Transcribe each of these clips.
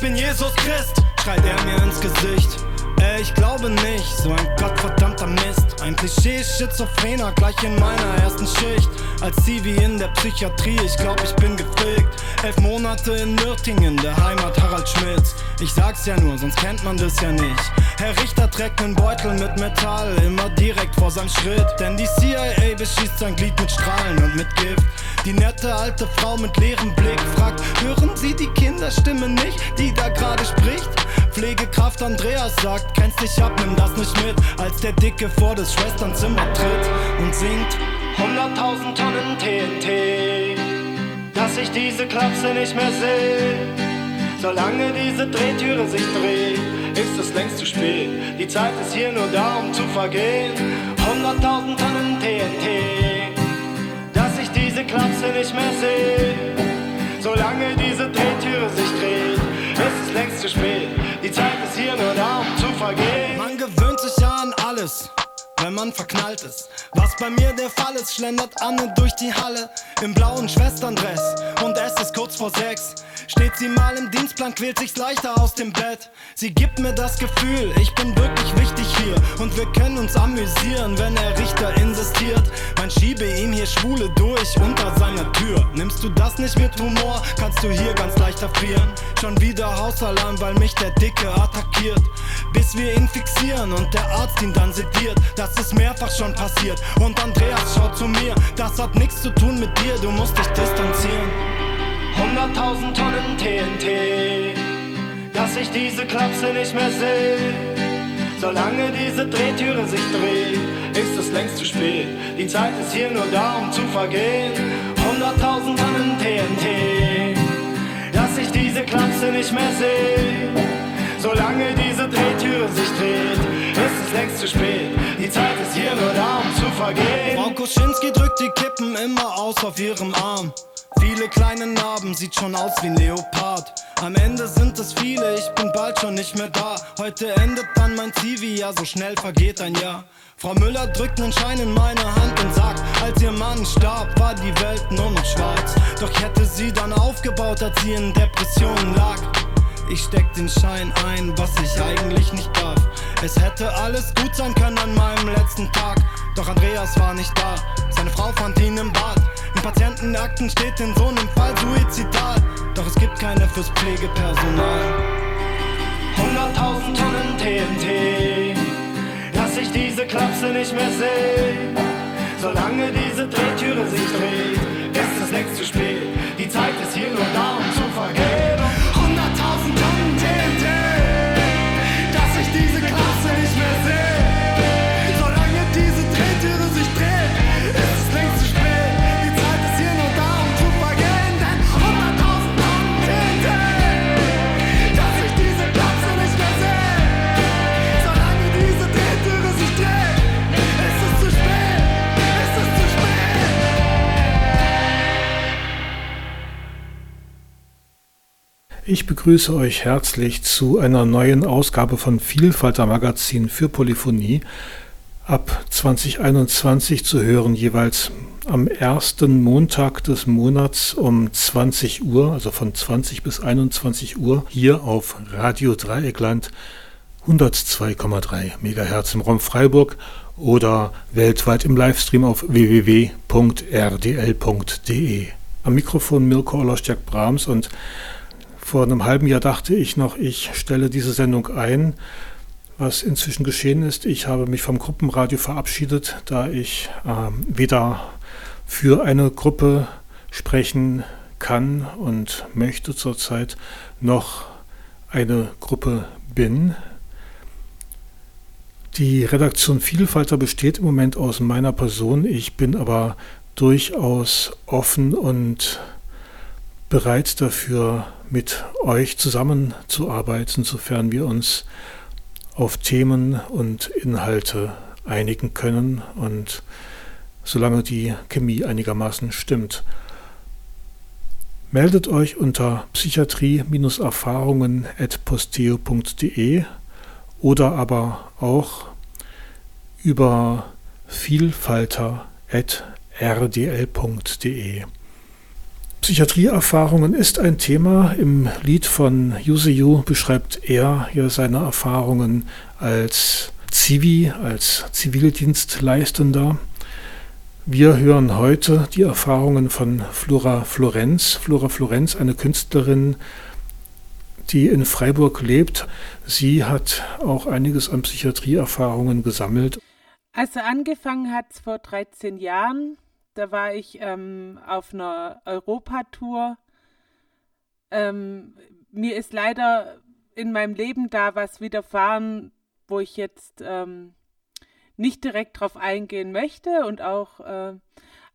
ich bin Jesus Christ, schreit er mir ins Gesicht. Ey, ich glaube nicht, so ein gottverdammter Mist. Ein Klischee-Schizophrener gleich in meiner ersten Schicht. Als Zivi in der Psychiatrie, ich glaub, ich bin gefickt. Elf Monate in Nürtingen, der Heimat Harald Schmitz. Ich sag's ja nur, sonst kennt man das ja nicht. Herr Richter trägt nen Beutel mit Metall, immer direkt vor seinem Schritt. Denn die CIA beschießt sein Glied mit Strahlen und mit Gift. Die nette alte Frau mit leerem Blick fragt, hören Sie die Kinderstimme nicht, die da gerade spricht? Pflegekraft Andreas sagt, kennst dich ab, nimm das nicht mit, als der Dicke vor des Schwesternzimmer tritt und singt 100.000 Tonnen TNT, dass ich diese Klapse nicht mehr sehe. Solange diese Drehtüre sich dreht, ist es längst zu spät. Die Zeit ist hier nur da, um zu vergehen. 100.000 Tonnen TNT, diese Klapse nicht mehr sehe. Solange diese Drehtüre sich dreht, ist es längst zu spät. Die Zeit ist hier nur da, um zu vergehen. Man gewöhnt sich an alles wenn man verknallt ist. Was bei mir der Fall ist, schlendert Anne durch die Halle im blauen Schwesterndress und es ist kurz vor sechs. Steht sie mal im Dienstplan, quält sich's leichter aus dem Bett. Sie gibt mir das Gefühl, ich bin wirklich wichtig hier und wir können uns amüsieren, wenn der Richter insistiert. Man schiebe ihm hier Schwule durch unter seiner Tür. Nimmst du das nicht mit Humor, kannst du hier ganz leicht erfrieren. Schon wieder Hausalarm, weil mich der Dicke attackiert. Bis wir ihn fixieren und der Arzt ihn dann sediert. Das ist mehrfach schon passiert. Und Andreas schaut zu mir, das hat nichts zu tun mit dir, du musst dich distanzieren. 100.000 Tonnen TNT, dass ich diese Klapse nicht mehr sehe. Solange diese Drehtüre sich dreht, ist es längst zu spät. Die Zeit ist hier nur da, um zu vergehen. 100.000 Tonnen TNT, dass ich diese Klapse nicht mehr sehe. Solange diese Drehtüre sich dreht, ist es längst zu spät. Die Zeit ist hier nur da, um zu vergehen. Frau Koschinski drückt die Kippen immer aus auf ihrem Arm. Viele kleine Narben, sieht schon aus wie ein Leopard. Am Ende sind es viele, ich bin bald schon nicht mehr da. Heute endet dann mein CV, ja, so schnell vergeht ein Jahr. Frau Müller drückt nen Schein in meine Hand und sagt, als ihr Mann starb, war die Welt nur noch schwarz. Doch ich hätte sie dann aufgebaut, als sie in Depressionen lag. Ich steck den Schein ein, was ich eigentlich nicht darf. Es hätte alles gut sein können an meinem letzten Tag. Doch Andreas war nicht da, seine Frau fand ihn im Bad. In Patientenakten steht in so einem Fall Suizidal. Doch es gibt keine fürs Pflegepersonal. 100.000 Tonnen TNT, ich diese Klapse nicht mehr sehe. Solange diese Drehtüre sich dreht, ist es längst zu spät. Die Zeit ist hier nur da, um zu vergehen. Ich begrüße euch herzlich zu einer neuen Ausgabe von Vielfalter Magazin für Polyphonie. Ab 2021 zu hören, jeweils am ersten Montag des Monats um 20 Uhr, also von 20 bis 21 Uhr, hier auf Radio Dreieckland 102,3 MHz im Raum Freiburg oder weltweit im Livestream auf www.rdl.de. Am Mikrofon Mirko Ollerstjak-Brahms und vor einem halben Jahr dachte ich noch, ich stelle diese Sendung ein. Was inzwischen geschehen ist, ich habe mich vom Gruppenradio verabschiedet, da ich ähm, weder für eine Gruppe sprechen kann und möchte zurzeit noch eine Gruppe bin. Die Redaktion Vielfalter besteht im Moment aus meiner Person. Ich bin aber durchaus offen und bereit dafür, mit euch zusammenzuarbeiten, sofern wir uns auf Themen und Inhalte einigen können und solange die Chemie einigermaßen stimmt. Meldet euch unter psychiatrie-erfahrungen.posteo.de oder aber auch über vielfalter.rdl.de. Psychiatrieerfahrungen ist ein Thema. Im Lied von Yuseyu beschreibt er ja seine Erfahrungen als Zivi, als Zivildienstleistender. Wir hören heute die Erfahrungen von Flora Florenz. Flora Florenz, eine Künstlerin, die in Freiburg lebt. Sie hat auch einiges an Psychiatrieerfahrungen gesammelt. Also angefangen hat es vor 13 Jahren. Da war ich ähm, auf einer Europatour. Ähm, mir ist leider in meinem Leben da was widerfahren, wo ich jetzt ähm, nicht direkt drauf eingehen möchte und auch, äh,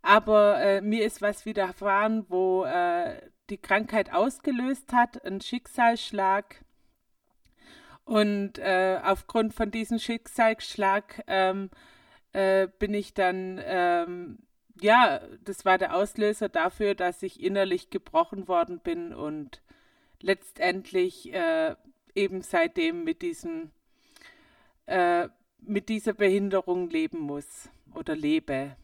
aber äh, mir ist was widerfahren, wo äh, die Krankheit ausgelöst hat, ein Schicksalsschlag. Und äh, aufgrund von diesem Schicksalsschlag ähm, äh, bin ich dann, ähm, ja, das war der Auslöser dafür, dass ich innerlich gebrochen worden bin und letztendlich äh, eben seitdem mit diesem äh, mit dieser Behinderung leben muss oder lebe.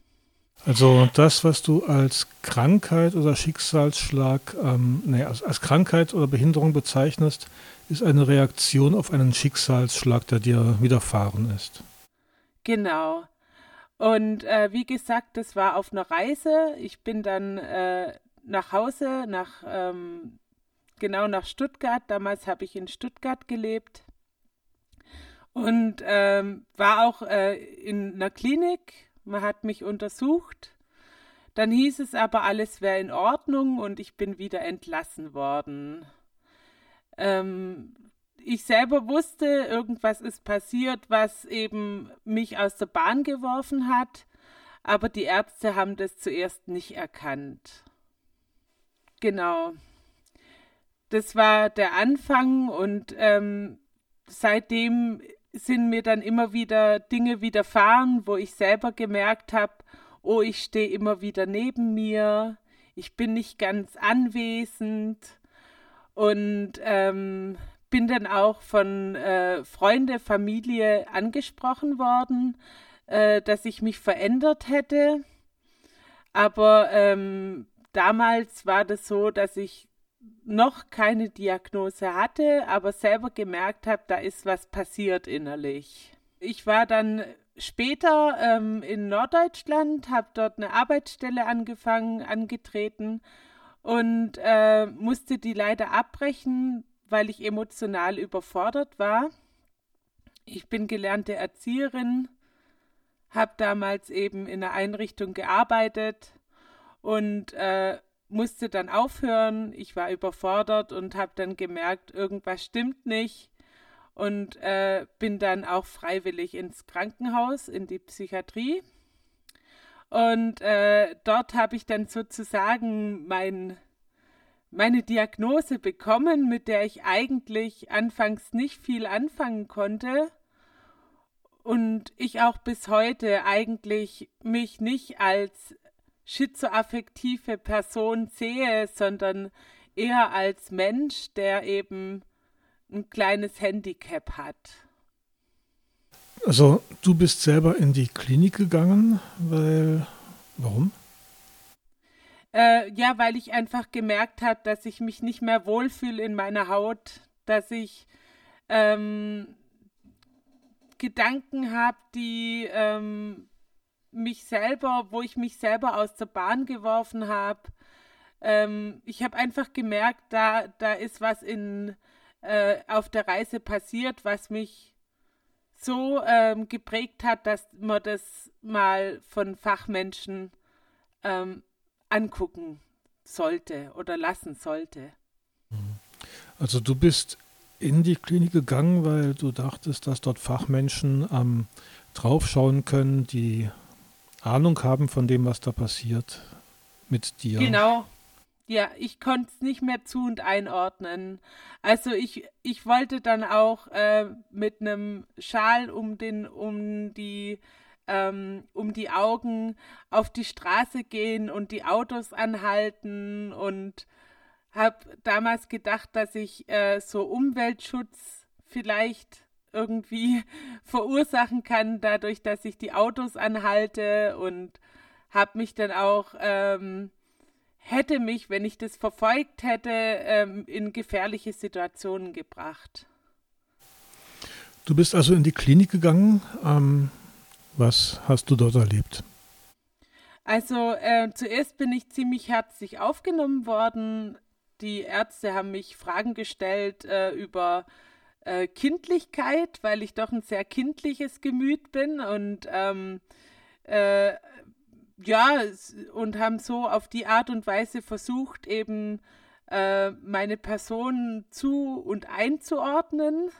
Also das, was du als Krankheit oder Schicksalsschlag, ähm, nee, als, als Krankheit oder Behinderung bezeichnest, ist eine Reaktion auf einen Schicksalsschlag, der dir widerfahren ist. Genau. Und äh, wie gesagt, das war auf einer Reise. Ich bin dann äh, nach Hause, nach ähm, genau nach Stuttgart. Damals habe ich in Stuttgart gelebt und ähm, war auch äh, in einer Klinik. Man hat mich untersucht. Dann hieß es aber, alles wäre in Ordnung und ich bin wieder entlassen worden. Ähm, ich selber wusste, irgendwas ist passiert, was eben mich aus der Bahn geworfen hat, aber die Ärzte haben das zuerst nicht erkannt. Genau. Das war der Anfang und ähm, seitdem sind mir dann immer wieder Dinge widerfahren, wo ich selber gemerkt habe, oh, ich stehe immer wieder neben mir, ich bin nicht ganz anwesend und ähm, bin dann auch von äh, Freunde, Familie angesprochen worden, äh, dass ich mich verändert hätte. Aber ähm, damals war das so, dass ich noch keine Diagnose hatte, aber selber gemerkt habe, da ist was passiert innerlich. Ich war dann später ähm, in Norddeutschland, habe dort eine Arbeitsstelle angefangen, angetreten und äh, musste die leider abbrechen, weil ich emotional überfordert war. Ich bin gelernte Erzieherin, habe damals eben in einer Einrichtung gearbeitet und äh, musste dann aufhören. Ich war überfordert und habe dann gemerkt, irgendwas stimmt nicht und äh, bin dann auch freiwillig ins Krankenhaus, in die Psychiatrie. Und äh, dort habe ich dann sozusagen mein, meine Diagnose bekommen, mit der ich eigentlich anfangs nicht viel anfangen konnte. Und ich auch bis heute eigentlich mich nicht als schizoaffektive Person sehe, sondern eher als Mensch, der eben ein kleines Handicap hat. Also du bist selber in die Klinik gegangen, weil warum? Äh, ja, weil ich einfach gemerkt habe, dass ich mich nicht mehr wohlfühle in meiner Haut, dass ich ähm, Gedanken habe, die ähm, mich selber, wo ich mich selber aus der Bahn geworfen habe. Ähm, ich habe einfach gemerkt, da, da ist was in, äh, auf der Reise passiert, was mich so ähm, geprägt hat, dass man das mal von Fachmenschen ähm, angucken sollte oder lassen sollte. Also du bist in die Klinik gegangen, weil du dachtest, dass dort Fachmenschen ähm, draufschauen können, die Ahnung haben von dem, was da passiert mit dir. Genau. Ja, ich konnte es nicht mehr zu und einordnen. Also ich, ich wollte dann auch äh, mit einem Schal um den, um die, ähm, um die Augen auf die Straße gehen und die Autos anhalten und habe damals gedacht, dass ich äh, so Umweltschutz vielleicht irgendwie verursachen kann, dadurch, dass ich die Autos anhalte und habe mich dann auch ähm, hätte mich, wenn ich das verfolgt hätte, ähm, in gefährliche Situationen gebracht. Du bist also in die Klinik gegangen. Ähm, was hast du dort erlebt? Also äh, zuerst bin ich ziemlich herzlich aufgenommen worden. Die Ärzte haben mich Fragen gestellt äh, über äh, Kindlichkeit, weil ich doch ein sehr kindliches Gemüt bin und ähm, äh, ja, und haben so auf die Art und Weise versucht, eben äh, meine Person zu und einzuordnen.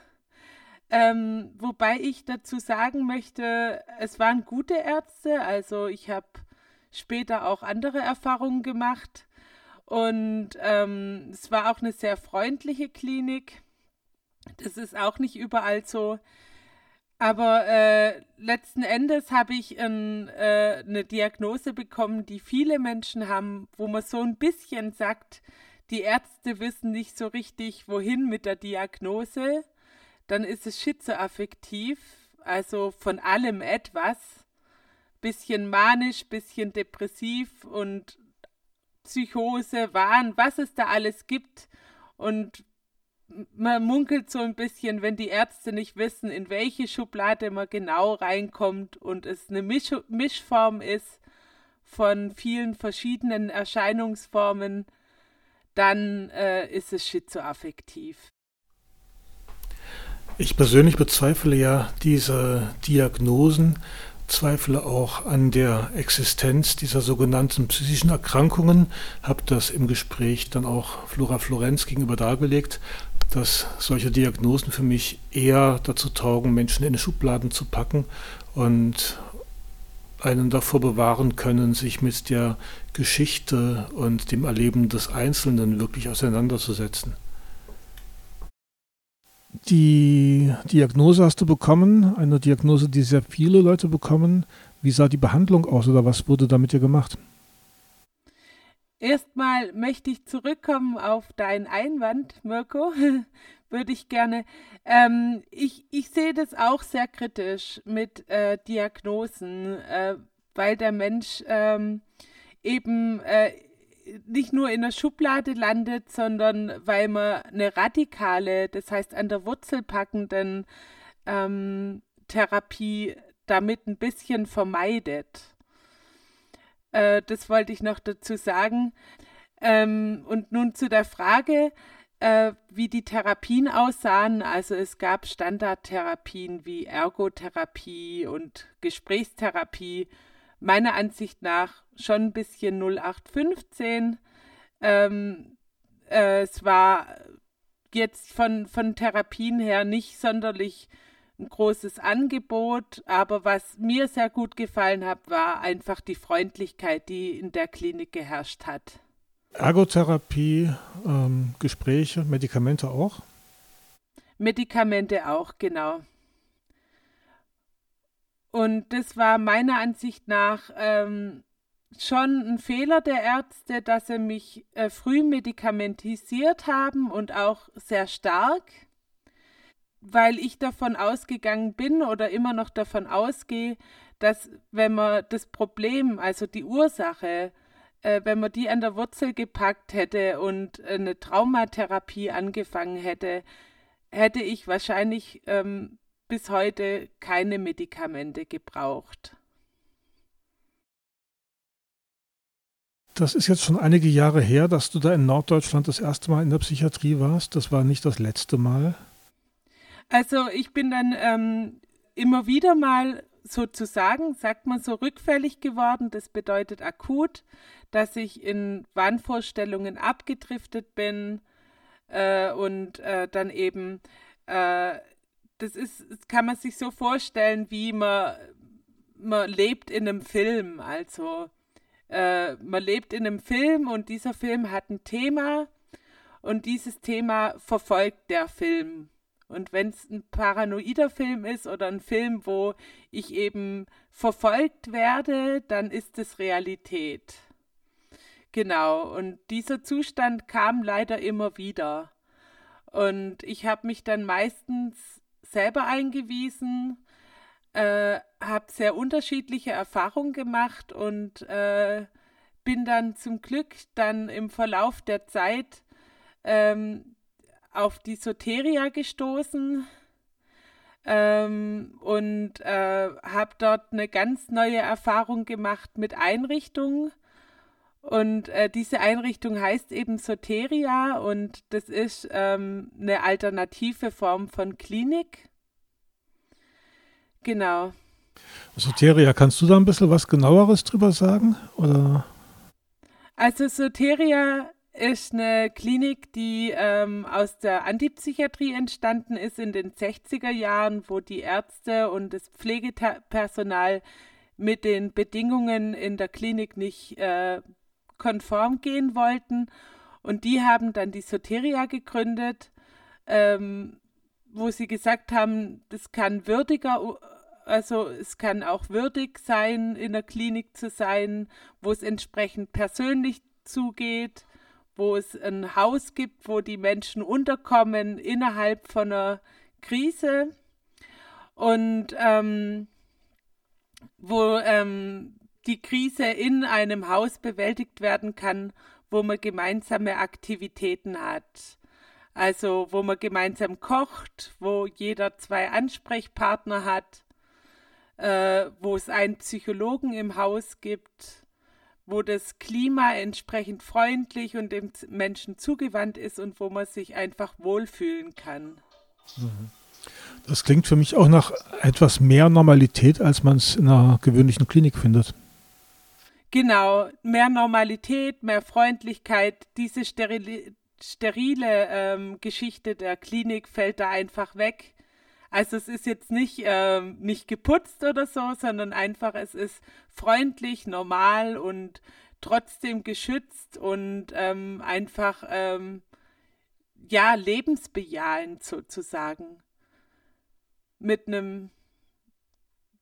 Ähm, wobei ich dazu sagen möchte, es waren gute Ärzte, also ich habe später auch andere Erfahrungen gemacht und ähm, es war auch eine sehr freundliche Klinik. Das ist auch nicht überall so. Aber äh, letzten Endes habe ich ein, äh, eine Diagnose bekommen, die viele Menschen haben, wo man so ein bisschen sagt, die Ärzte wissen nicht so richtig, wohin mit der Diagnose. Dann ist es schizoaffektiv, also von allem etwas. Bisschen manisch, bisschen depressiv und Psychose, Wahn, was es da alles gibt. Und man munkelt so ein bisschen, wenn die Ärzte nicht wissen, in welche Schublade man genau reinkommt und es eine Misch Mischform ist von vielen verschiedenen Erscheinungsformen, dann äh, ist es schizoaffektiv. Ich persönlich bezweifle ja diese Diagnosen, zweifle auch an der Existenz dieser sogenannten psychischen Erkrankungen, habe das im Gespräch dann auch Flora Florenz gegenüber dargelegt, dass solche Diagnosen für mich eher dazu taugen, Menschen in Schubladen zu packen und einen davor bewahren können, sich mit der Geschichte und dem Erleben des Einzelnen wirklich auseinanderzusetzen. Die Diagnose hast du bekommen, eine Diagnose, die sehr viele Leute bekommen. Wie sah die Behandlung aus oder was wurde da mit dir gemacht? Erstmal möchte ich zurückkommen auf deinen Einwand, Mirko. Würde ich gerne. Ähm, ich, ich sehe das auch sehr kritisch mit äh, Diagnosen, äh, weil der Mensch ähm, eben äh, nicht nur in der Schublade landet, sondern weil man eine radikale, das heißt an der Wurzel packenden ähm, Therapie damit ein bisschen vermeidet. Äh, das wollte ich noch dazu sagen. Ähm, und nun zu der Frage, äh, wie die Therapien aussahen. Also es gab Standardtherapien wie Ergotherapie und Gesprächstherapie. Meiner Ansicht nach schon ein bisschen 0815. Ähm, äh, es war jetzt von, von Therapien her nicht sonderlich ein großes Angebot, aber was mir sehr gut gefallen hat, war einfach die Freundlichkeit, die in der Klinik geherrscht hat. Ergotherapie, ähm, Gespräche, Medikamente auch? Medikamente auch, genau. Und das war meiner Ansicht nach ähm, schon ein Fehler der Ärzte, dass sie mich äh, früh medikamentisiert haben und auch sehr stark weil ich davon ausgegangen bin oder immer noch davon ausgehe, dass wenn man das Problem, also die Ursache, äh, wenn man die an der Wurzel gepackt hätte und eine Traumatherapie angefangen hätte, hätte ich wahrscheinlich ähm, bis heute keine Medikamente gebraucht. Das ist jetzt schon einige Jahre her, dass du da in Norddeutschland das erste Mal in der Psychiatrie warst. Das war nicht das letzte Mal. Also ich bin dann ähm, immer wieder mal sozusagen, sagt man so, rückfällig geworden. Das bedeutet akut, dass ich in Wahnvorstellungen abgedriftet bin äh, und äh, dann eben, äh, das ist, das kann man sich so vorstellen, wie man, man lebt in einem Film. Also äh, man lebt in einem Film und dieser Film hat ein Thema und dieses Thema verfolgt der Film. Und wenn es ein paranoider Film ist oder ein Film, wo ich eben verfolgt werde, dann ist es Realität. Genau, und dieser Zustand kam leider immer wieder. Und ich habe mich dann meistens selber eingewiesen, äh, habe sehr unterschiedliche Erfahrungen gemacht und äh, bin dann zum Glück dann im Verlauf der Zeit ähm, auf die Soteria gestoßen ähm, und äh, habe dort eine ganz neue Erfahrung gemacht mit Einrichtungen. Und äh, diese Einrichtung heißt eben Soteria und das ist ähm, eine alternative Form von Klinik. Genau. Soteria, kannst du da ein bisschen was genaueres drüber sagen? Oder? Also Soteria ist eine Klinik, die ähm, aus der Antipsychiatrie entstanden ist in den 60er Jahren, wo die Ärzte und das Pflegepersonal mit den Bedingungen in der Klinik nicht äh, konform gehen wollten. Und die haben dann die Soteria gegründet, ähm, wo sie gesagt haben, das kann würdiger, also es kann auch würdig sein, in der Klinik zu sein, wo es entsprechend persönlich zugeht wo es ein Haus gibt, wo die Menschen unterkommen innerhalb von einer Krise und ähm, wo ähm, die Krise in einem Haus bewältigt werden kann, wo man gemeinsame Aktivitäten hat. Also wo man gemeinsam kocht, wo jeder zwei Ansprechpartner hat, äh, wo es einen Psychologen im Haus gibt wo das Klima entsprechend freundlich und dem Menschen zugewandt ist und wo man sich einfach wohlfühlen kann. Mhm. Das klingt für mich auch nach etwas mehr Normalität, als man es in einer gewöhnlichen Klinik findet. Genau, mehr Normalität, mehr Freundlichkeit. Diese sterile, sterile ähm, Geschichte der Klinik fällt da einfach weg. Also es ist jetzt nicht, ähm, nicht geputzt oder so, sondern einfach es ist freundlich, normal und trotzdem geschützt und ähm, einfach ähm, ja lebensbejahend sozusagen mit einem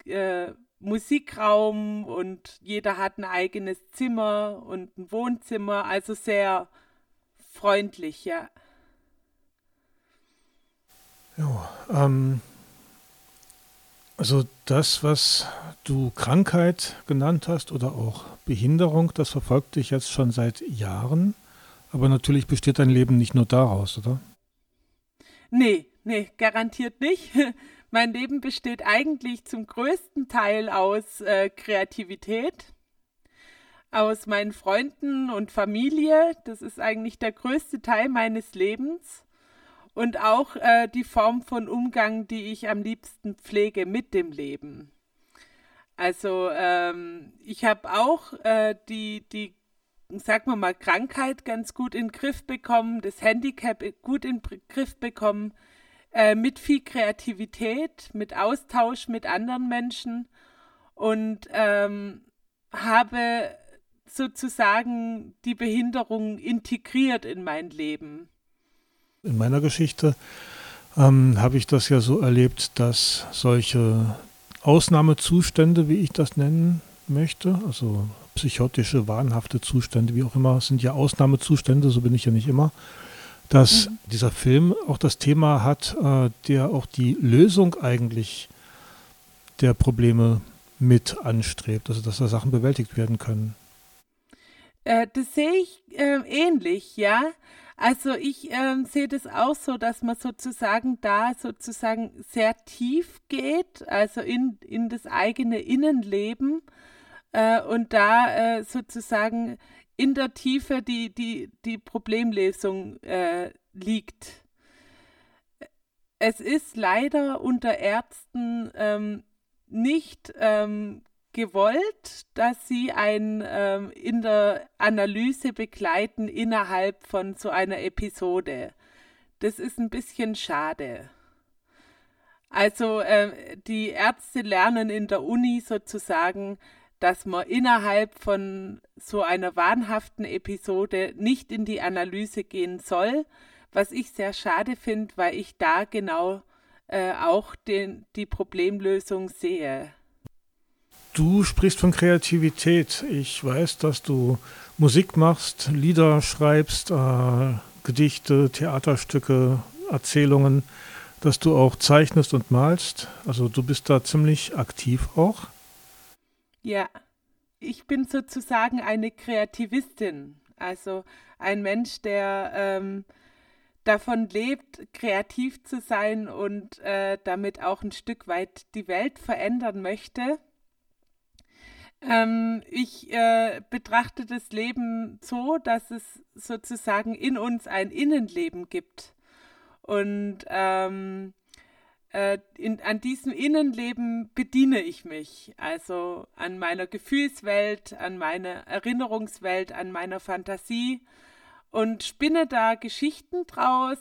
äh, Musikraum und jeder hat ein eigenes Zimmer und ein Wohnzimmer, also sehr freundlich, ja. Ja, ähm, also das, was du Krankheit genannt hast oder auch Behinderung, das verfolgt dich jetzt schon seit Jahren. Aber natürlich besteht dein Leben nicht nur daraus, oder? Nee, nee, garantiert nicht. Mein Leben besteht eigentlich zum größten Teil aus äh, Kreativität, aus meinen Freunden und Familie. Das ist eigentlich der größte Teil meines Lebens und auch äh, die Form von Umgang, die ich am liebsten pflege mit dem Leben. Also ähm, ich habe auch äh, die, die, sagen wir mal, Krankheit ganz gut in den Griff bekommen, das Handicap gut in den Griff bekommen, äh, mit viel Kreativität, mit Austausch mit anderen Menschen und ähm, habe sozusagen die Behinderung integriert in mein Leben in meiner Geschichte ähm, habe ich das ja so erlebt, dass solche Ausnahmezustände, wie ich das nennen möchte, also psychotische, wahnhafte Zustände, wie auch immer, sind ja Ausnahmezustände, so bin ich ja nicht immer, dass mhm. dieser Film auch das Thema hat, äh, der auch die Lösung eigentlich der Probleme mit anstrebt, also dass da Sachen bewältigt werden können. Äh, das sehe ich äh, ähnlich, ja. Also ich ähm, sehe das auch so, dass man sozusagen da sozusagen sehr tief geht, also in, in das eigene Innenleben äh, und da äh, sozusagen in der Tiefe die, die, die Problemlösung äh, liegt. Es ist leider unter Ärzten ähm, nicht ähm, gewollt, dass sie ein ähm, in der Analyse begleiten innerhalb von so einer Episode. Das ist ein bisschen schade. Also äh, die Ärzte lernen in der Uni sozusagen, dass man innerhalb von so einer wahnhaften Episode nicht in die Analyse gehen soll, was ich sehr schade finde, weil ich da genau äh, auch den, die Problemlösung sehe. Du sprichst von Kreativität. Ich weiß, dass du Musik machst, Lieder schreibst, äh, Gedichte, Theaterstücke, Erzählungen, dass du auch zeichnest und malst. Also du bist da ziemlich aktiv auch. Ja, ich bin sozusagen eine Kreativistin, also ein Mensch, der ähm, davon lebt, kreativ zu sein und äh, damit auch ein Stück weit die Welt verändern möchte. Ähm, ich äh, betrachte das Leben so, dass es sozusagen in uns ein Innenleben gibt. Und ähm, äh, in, an diesem Innenleben bediene ich mich, also an meiner Gefühlswelt, an meiner Erinnerungswelt, an meiner Fantasie. Und spinne da Geschichten draus,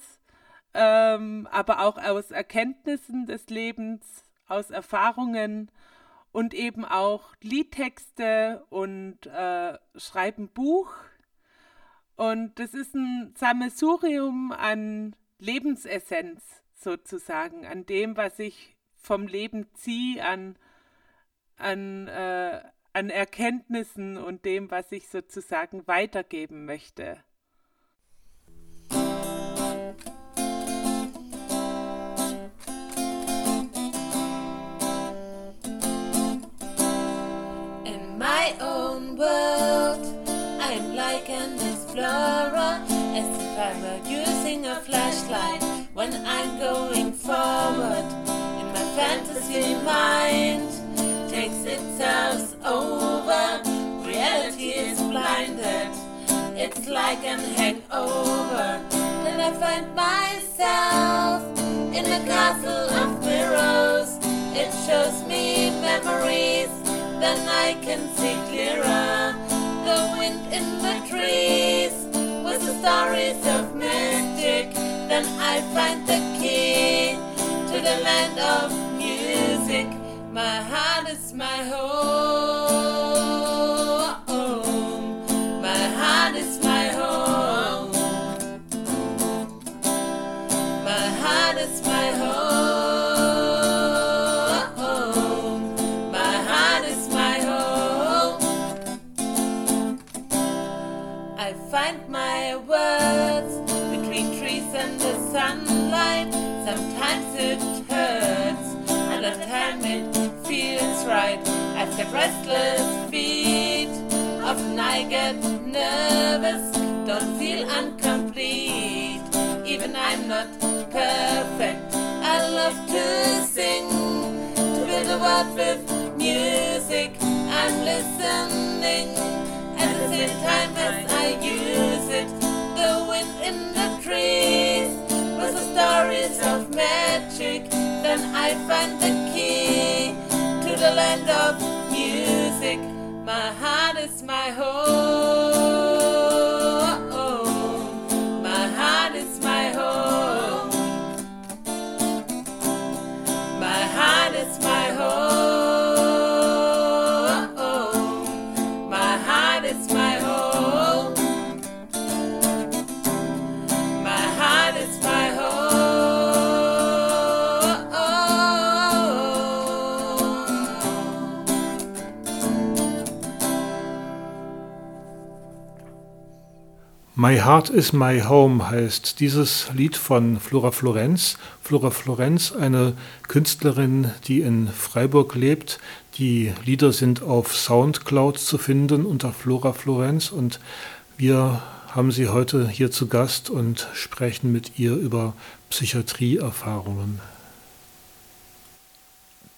ähm, aber auch aus Erkenntnissen des Lebens, aus Erfahrungen und eben auch Liedtexte und äh, schreibe ein Buch. Und das ist ein Sammelsurium an Lebensessenz sozusagen, an dem, was ich vom Leben ziehe, an, an, äh, an Erkenntnissen und dem, was ich sozusagen weitergeben möchte. World, I'm like an explorer, as if I were using a flashlight when I'm going forward. In my fantasy mind takes itself over, reality is blinded. It's like an hangover. Then I find myself in a castle of mirrors. It shows me memories, then I can see clearer. The wind in the trees with the stories of magic. Then I find the key to the land of music. My heart is my home. Restless feet, often I get nervous, don't feel incomplete. Even I'm not perfect. I love to sing, to build a world with music. I'm listening at the same time as I use it. The wind in the trees with the stories of magic. Then I find the key to the land of. My heart is my home. My Heart is My Home heißt dieses Lied von Flora Florenz. Flora Florenz, eine Künstlerin, die in Freiburg lebt. Die Lieder sind auf Soundcloud zu finden unter Flora Florenz und wir haben sie heute hier zu Gast und sprechen mit ihr über Psychiatrieerfahrungen.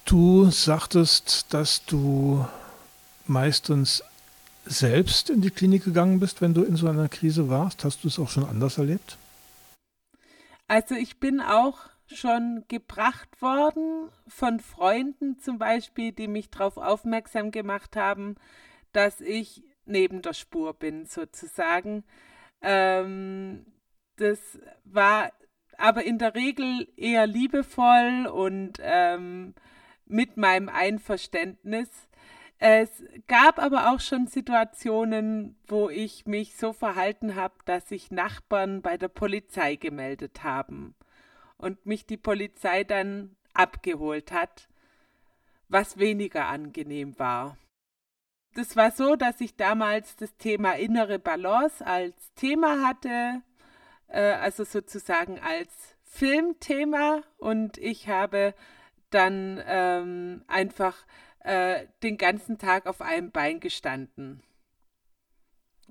Du sagtest, dass du meistens selbst in die Klinik gegangen bist, wenn du in so einer Krise warst? Hast du es auch schon anders erlebt? Also ich bin auch schon gebracht worden von Freunden zum Beispiel, die mich darauf aufmerksam gemacht haben, dass ich neben der Spur bin sozusagen. Ähm, das war aber in der Regel eher liebevoll und ähm, mit meinem Einverständnis. Es gab aber auch schon Situationen, wo ich mich so verhalten habe, dass sich Nachbarn bei der Polizei gemeldet haben und mich die Polizei dann abgeholt hat, was weniger angenehm war. Das war so, dass ich damals das Thema innere Balance als Thema hatte, äh, also sozusagen als Filmthema und ich habe dann ähm, einfach äh, den ganzen Tag auf einem Bein gestanden.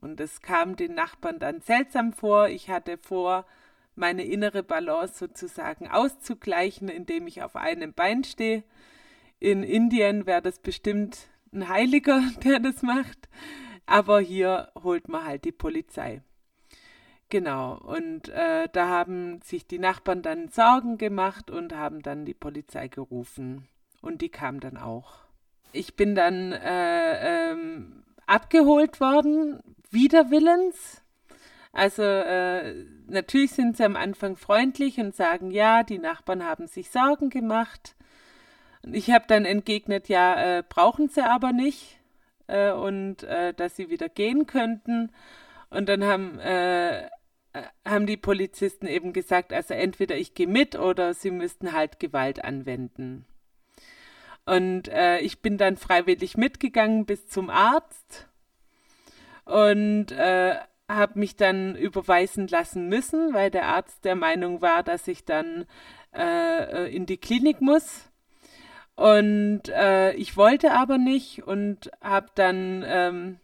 Und es kam den Nachbarn dann seltsam vor. Ich hatte vor, meine innere Balance sozusagen auszugleichen, indem ich auf einem Bein stehe. In Indien wäre das bestimmt ein Heiliger, der das macht. Aber hier holt man halt die Polizei. Genau, und äh, da haben sich die Nachbarn dann Sorgen gemacht und haben dann die Polizei gerufen. Und die kam dann auch. Ich bin dann äh, ähm, abgeholt worden, widerwillens. Also äh, natürlich sind sie am Anfang freundlich und sagen, ja, die Nachbarn haben sich Sorgen gemacht. Und ich habe dann entgegnet, ja, äh, brauchen sie aber nicht äh, und äh, dass sie wieder gehen könnten. Und dann haben, äh, haben die Polizisten eben gesagt, also entweder ich gehe mit oder sie müssten halt Gewalt anwenden. Und äh, ich bin dann freiwillig mitgegangen bis zum Arzt und äh, habe mich dann überweisen lassen müssen, weil der Arzt der Meinung war, dass ich dann äh, in die Klinik muss. Und äh, ich wollte aber nicht und habe dann, ähm,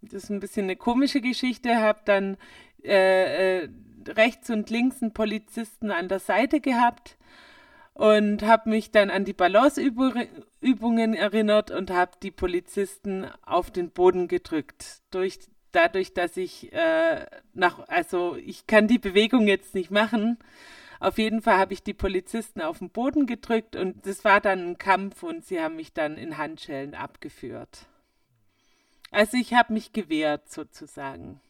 das ist ein bisschen eine komische Geschichte, habe dann äh, äh, rechts und links einen Polizisten an der Seite gehabt und habe mich dann an die Balanceübungen erinnert und habe die Polizisten auf den Boden gedrückt. Durch, dadurch, dass ich äh, nach, also ich kann die Bewegung jetzt nicht machen, auf jeden Fall habe ich die Polizisten auf den Boden gedrückt und das war dann ein Kampf und sie haben mich dann in Handschellen abgeführt. Also ich habe mich gewehrt sozusagen.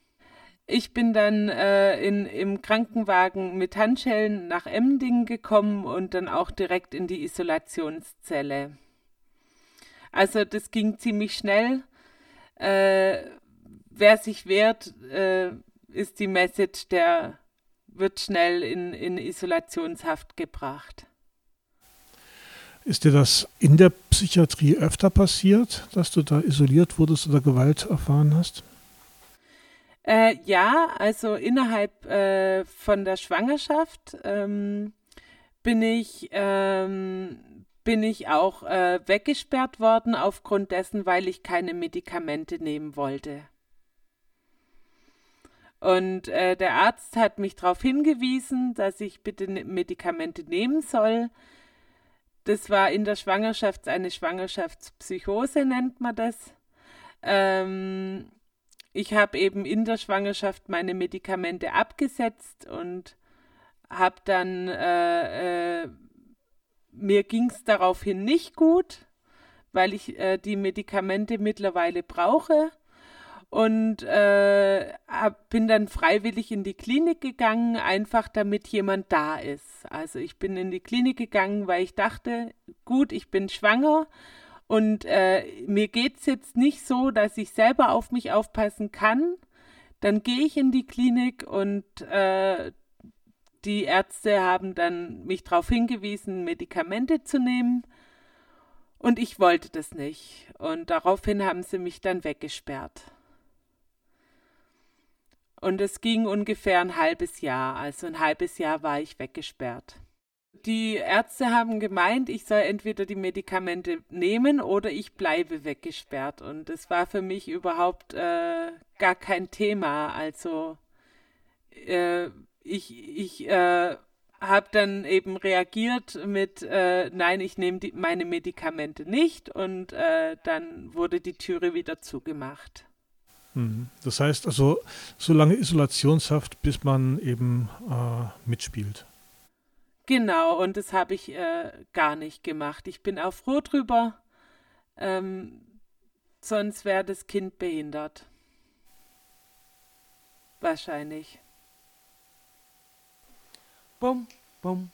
Ich bin dann äh, in, im Krankenwagen mit Handschellen nach Emding gekommen und dann auch direkt in die Isolationszelle. Also das ging ziemlich schnell. Äh, wer sich wehrt, äh, ist die Message der wird schnell in, in Isolationshaft gebracht. Ist dir das in der Psychiatrie öfter passiert, dass du da isoliert wurdest oder Gewalt erfahren hast? Äh, ja, also innerhalb äh, von der Schwangerschaft ähm, bin ich ähm, bin ich auch äh, weggesperrt worden aufgrund dessen, weil ich keine Medikamente nehmen wollte. Und äh, der Arzt hat mich darauf hingewiesen, dass ich bitte ne-, Medikamente nehmen soll. Das war in der Schwangerschaft eine Schwangerschaftspsychose, nennt man das. Ähm, ich habe eben in der Schwangerschaft meine Medikamente abgesetzt und habe dann, äh, äh, mir ging es daraufhin nicht gut, weil ich äh, die Medikamente mittlerweile brauche und äh, hab, bin dann freiwillig in die Klinik gegangen, einfach damit jemand da ist. Also ich bin in die Klinik gegangen, weil ich dachte, gut, ich bin schwanger und äh, mir geht es jetzt nicht so, dass ich selber auf mich aufpassen kann. Dann gehe ich in die Klinik und äh, die Ärzte haben dann mich darauf hingewiesen, Medikamente zu nehmen. Und ich wollte das nicht. Und daraufhin haben sie mich dann weggesperrt. Und es ging ungefähr ein halbes Jahr. Also ein halbes Jahr war ich weggesperrt. Die Ärzte haben gemeint, ich soll entweder die Medikamente nehmen oder ich bleibe weggesperrt. Und das war für mich überhaupt äh, gar kein Thema. Also äh, ich, ich äh, habe dann eben reagiert mit, äh, nein, ich nehme meine Medikamente nicht. Und äh, dann wurde die Türe wieder zugemacht. Mhm. Das heißt also, so lange Isolationshaft, bis man eben äh, mitspielt. Genau, und das habe ich äh, gar nicht gemacht. Ich bin auch froh drüber. Ähm, sonst wäre das Kind behindert. Wahrscheinlich. Bum, bum.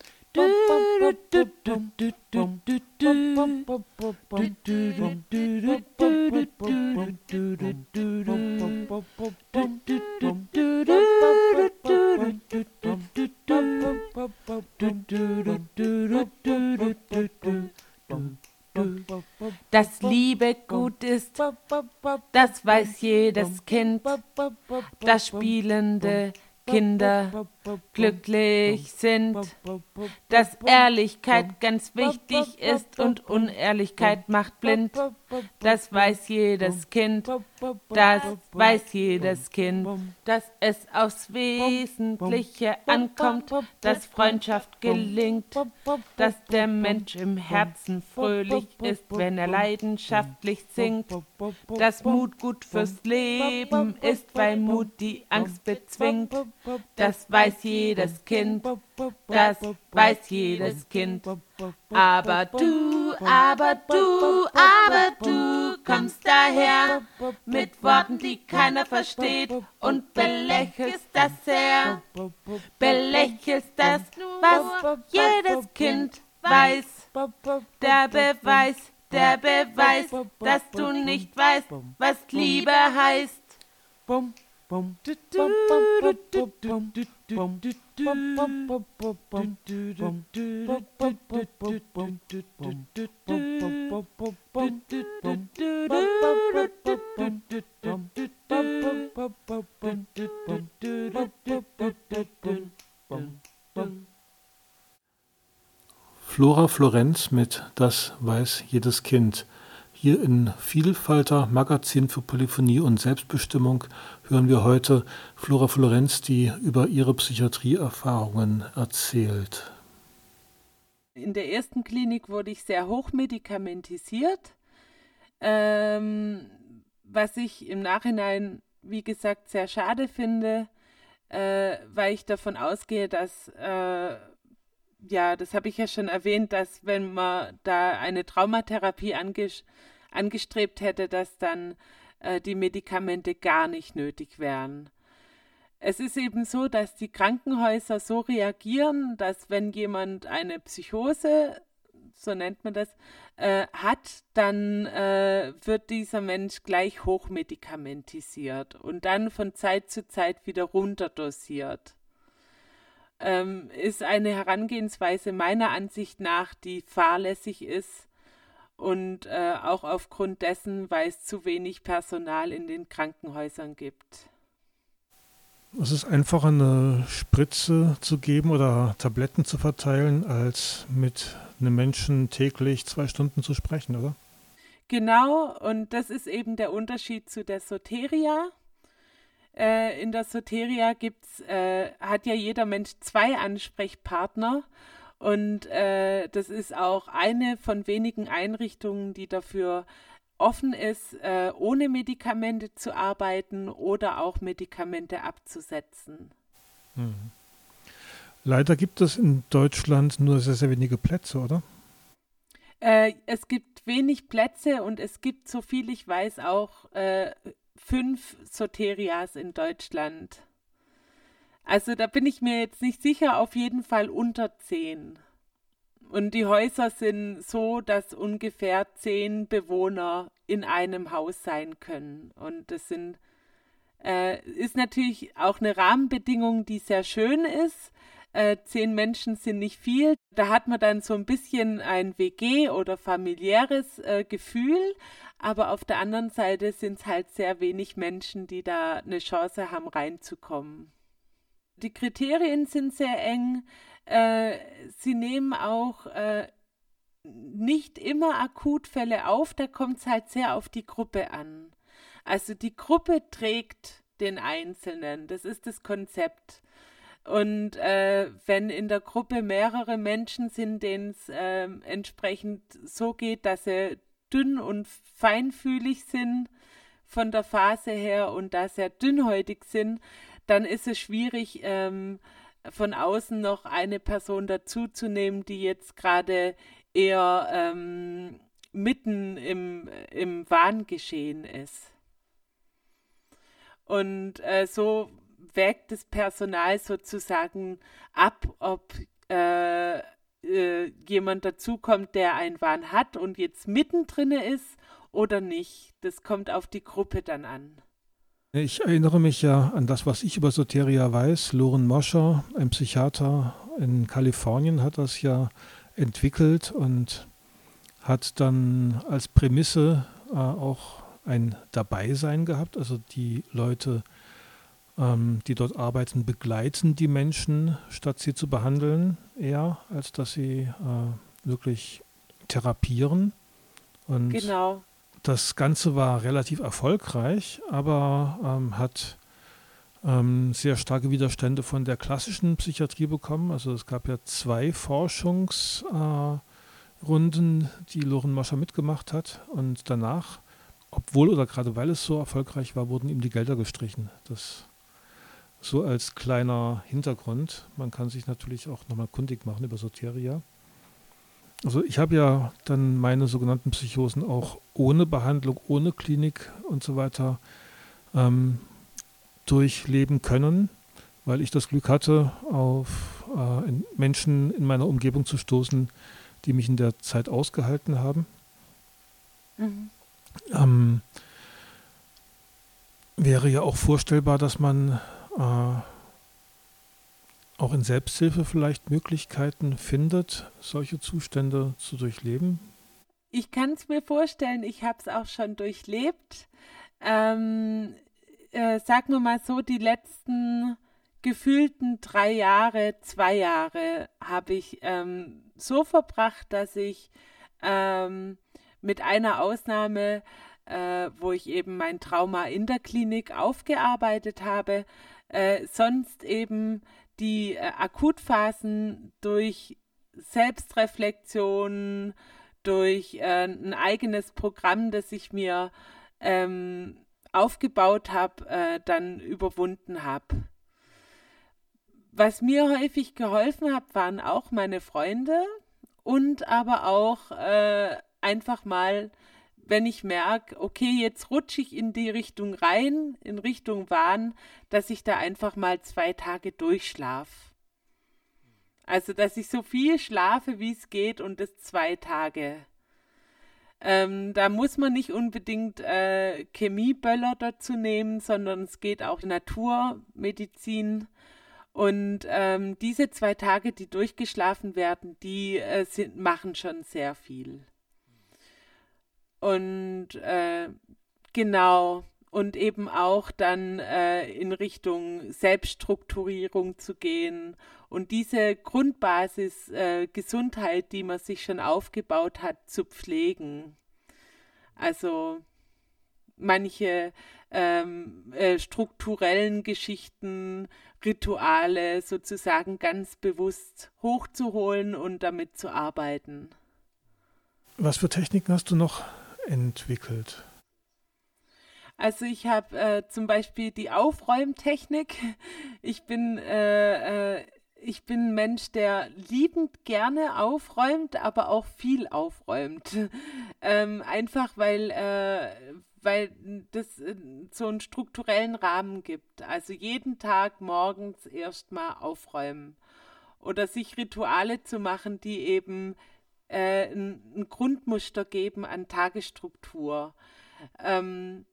Das Liebe gut ist, das weiß jedes Kind, das spielende Kinder glücklich sind, dass Ehrlichkeit ganz wichtig ist und Unehrlichkeit macht blind. Das weiß jedes Kind, das weiß jedes Kind, dass es aufs Wesentliche ankommt, dass Freundschaft gelingt, dass der Mensch im Herzen fröhlich ist, wenn er leidenschaftlich singt, dass Mut gut fürs Leben ist, weil Mut die Angst bezwingt, das weiß jedes Kind, das weiß jedes Kind. Aber du, aber du, aber du kommst daher mit Worten, die keiner versteht und belächelst das sehr, belächelst das, was jedes Kind weiß. Der Beweis, der Beweis, dass du nicht weißt, was Liebe heißt. Flora Florenz mit Das weiß jedes Kind. Hier in Vielfalter Magazin für Polyphonie und Selbstbestimmung hören wir heute Flora Florenz, die über ihre Psychiatrieerfahrungen erzählt. In der ersten Klinik wurde ich sehr hochmedikamentisiert, ähm, was ich im Nachhinein, wie gesagt, sehr schade finde, äh, weil ich davon ausgehe, dass äh, ja, das habe ich ja schon erwähnt, dass wenn man da eine Traumatherapie angesch angestrebt hätte, dass dann äh, die Medikamente gar nicht nötig wären. Es ist eben so, dass die Krankenhäuser so reagieren, dass wenn jemand eine Psychose, so nennt man das, äh, hat, dann äh, wird dieser Mensch gleich hochmedikamentisiert und dann von Zeit zu Zeit wieder runterdosiert. Ähm, ist eine Herangehensweise meiner Ansicht nach, die fahrlässig ist und äh, auch aufgrund dessen, weil es zu wenig Personal in den Krankenhäusern gibt. Es ist einfacher, eine Spritze zu geben oder Tabletten zu verteilen, als mit einem Menschen täglich zwei Stunden zu sprechen, oder? Genau, und das ist eben der Unterschied zu der Soteria. Äh, in der Soteria gibt's, äh, hat ja jeder Mensch zwei Ansprechpartner und äh, das ist auch eine von wenigen Einrichtungen, die dafür offen ist, äh, ohne Medikamente zu arbeiten oder auch Medikamente abzusetzen. Mhm. Leider gibt es in Deutschland nur sehr, sehr wenige Plätze, oder? Äh, es gibt wenig Plätze und es gibt, so viel ich weiß, auch äh, fünf Soterias in Deutschland. Also da bin ich mir jetzt nicht sicher, auf jeden Fall unter zehn. Und die Häuser sind so, dass ungefähr zehn Bewohner in einem Haus sein können. Und das sind, äh, ist natürlich auch eine Rahmenbedingung, die sehr schön ist. Äh, zehn Menschen sind nicht viel. Da hat man dann so ein bisschen ein WG oder familiäres äh, Gefühl. Aber auf der anderen Seite sind es halt sehr wenig Menschen, die da eine Chance haben, reinzukommen. Die Kriterien sind sehr eng. Äh, sie nehmen auch äh, nicht immer Akutfälle auf, da kommt es halt sehr auf die Gruppe an. Also die Gruppe trägt den Einzelnen, das ist das Konzept. Und äh, wenn in der Gruppe mehrere Menschen sind, denen es äh, entsprechend so geht, dass sie dünn und feinfühlig sind von der Phase her und da sehr dünnhäutig sind, dann ist es schwierig, ähm, von außen noch eine Person dazuzunehmen, die jetzt gerade eher ähm, mitten im, im Wahngeschehen ist. Und äh, so wägt das Personal sozusagen ab, ob äh, äh, jemand dazukommt, der einen Wahn hat und jetzt mittendrin ist oder nicht. Das kommt auf die Gruppe dann an. Ich erinnere mich ja an das, was ich über Soteria weiß. Loren Moscher, ein Psychiater in Kalifornien, hat das ja entwickelt und hat dann als Prämisse äh, auch ein Dabeisein gehabt. Also die Leute ähm, die dort arbeiten, begleiten die Menschen, statt sie zu behandeln, eher, als dass sie äh, wirklich therapieren. Und Genau. Das Ganze war relativ erfolgreich, aber ähm, hat ähm, sehr starke Widerstände von der klassischen Psychiatrie bekommen. Also es gab ja zwei Forschungsrunden, äh, die Loren Mascher mitgemacht hat. Und danach, obwohl oder gerade weil es so erfolgreich war, wurden ihm die Gelder gestrichen. Das so als kleiner Hintergrund. Man kann sich natürlich auch nochmal kundig machen über Soteria. Also ich habe ja dann meine sogenannten Psychosen auch ohne Behandlung, ohne Klinik und so weiter ähm, durchleben können, weil ich das Glück hatte, auf äh, in Menschen in meiner Umgebung zu stoßen, die mich in der Zeit ausgehalten haben. Mhm. Ähm, wäre ja auch vorstellbar, dass man äh, auch in Selbsthilfe vielleicht Möglichkeiten findet, solche Zustände zu durchleben? Ich kann es mir vorstellen, ich habe es auch schon durchlebt. Ähm, äh, sagen wir mal so, die letzten gefühlten drei Jahre, zwei Jahre habe ich ähm, so verbracht, dass ich ähm, mit einer Ausnahme, äh, wo ich eben mein Trauma in der Klinik aufgearbeitet habe, äh, sonst eben die äh, Akutphasen durch Selbstreflexion, durch äh, ein eigenes Programm, das ich mir ähm, aufgebaut habe, äh, dann überwunden habe. Was mir häufig geholfen hat, waren auch meine Freunde und aber auch äh, einfach mal wenn ich merke, okay, jetzt rutsche ich in die Richtung rein, in Richtung Wahn, dass ich da einfach mal zwei Tage durchschlafe. Also, dass ich so viel schlafe, wie es geht und das zwei Tage. Ähm, da muss man nicht unbedingt äh, Chemieböller dazu nehmen, sondern es geht auch Naturmedizin. Und ähm, diese zwei Tage, die durchgeschlafen werden, die äh, sind, machen schon sehr viel. Und äh, genau, und eben auch dann äh, in Richtung Selbststrukturierung zu gehen und diese Grundbasis äh, Gesundheit, die man sich schon aufgebaut hat, zu pflegen. Also manche ähm, äh, strukturellen Geschichten, Rituale sozusagen ganz bewusst hochzuholen und damit zu arbeiten. Was für Techniken hast du noch entwickelt? Also ich habe äh, zum Beispiel die Aufräumtechnik. Ich bin äh, äh, ich bin ein Mensch, der liebend gerne aufräumt, aber auch viel aufräumt. Ähm, einfach weil äh, weil das äh, so einen strukturellen Rahmen gibt. Also jeden Tag morgens erstmal aufräumen oder sich Rituale zu machen, die eben äh, ein, ein, Grundmuster geben an Tagesstruktur. Ähm,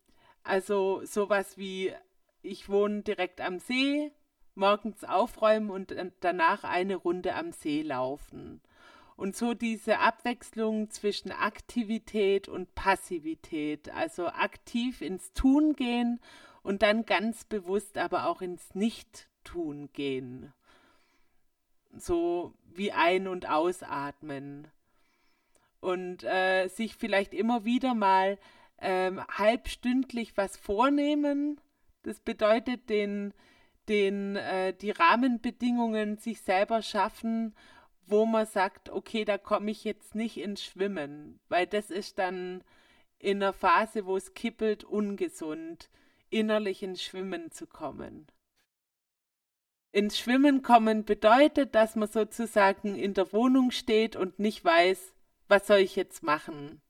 also sowas wie, ich wohne direkt am See, morgens aufräumen und danach eine Runde am See laufen. Und so diese Abwechslung zwischen Aktivität und Passivität, also aktiv ins Tun gehen und dann ganz bewusst aber auch ins Nicht-Tun gehen. So wie ein- und ausatmen und äh, sich vielleicht immer wieder mal ähm, halbstündlich was vornehmen. Das bedeutet den, den, äh, die Rahmenbedingungen sich selber schaffen, wo man sagt, okay, da komme ich jetzt nicht ins Schwimmen, weil das ist dann in einer Phase, wo es kippelt, ungesund, innerlich ins Schwimmen zu kommen. Ins Schwimmen kommen bedeutet, dass man sozusagen in der Wohnung steht und nicht weiß, was soll ich jetzt machen?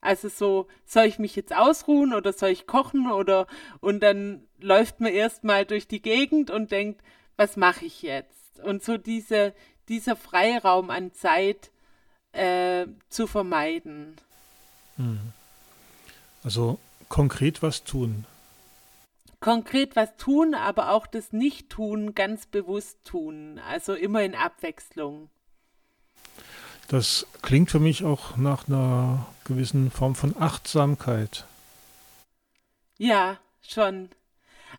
Also so, soll ich mich jetzt ausruhen oder soll ich kochen oder und dann läuft man erstmal durch die Gegend und denkt, was mache ich jetzt? Und so diese, dieser Freiraum an Zeit äh, zu vermeiden. Hm. Also konkret was tun. Konkret was tun, aber auch das Nicht-Tun ganz bewusst tun. Also immer in Abwechslung. Das klingt für mich auch nach einer gewissen Form von Achtsamkeit. Ja, schon.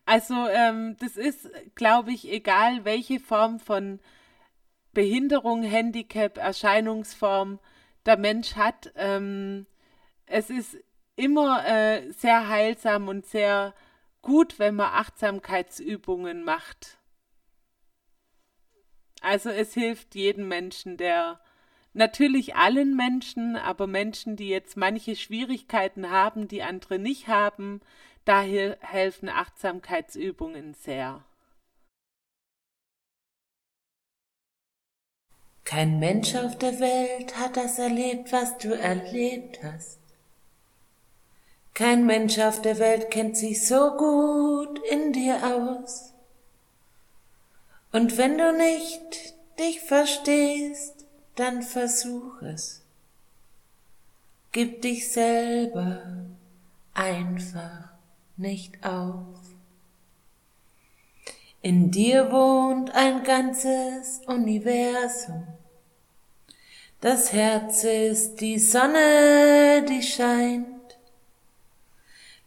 Also ähm, das ist, glaube ich, egal welche Form von Behinderung, Handicap, Erscheinungsform der Mensch hat. Ähm, es ist immer äh, sehr heilsam und sehr gut, wenn man Achtsamkeitsübungen macht. Also es hilft jedem Menschen, der natürlich allen Menschen, aber Menschen, die jetzt manche Schwierigkeiten haben, die andere nicht haben, daher helfen Achtsamkeitsübungen sehr. Kein Mensch auf der Welt hat das erlebt, was du erlebt hast. Kein Mensch auf der Welt kennt sich so gut in dir aus. Und wenn du nicht dich verstehst, dann versuch es. Gib dich selber einfach nicht auf. In dir wohnt ein ganzes Universum. Das Herz ist die Sonne, die scheint.